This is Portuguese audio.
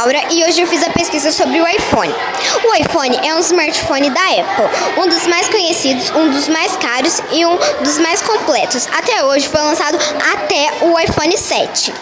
Laura e hoje eu fiz a pesquisa sobre o iPhone. O iPhone é um smartphone da Apple, um dos mais conhecidos, um dos mais caros e um dos mais completos. Até hoje foi lançado até o iPhone 7.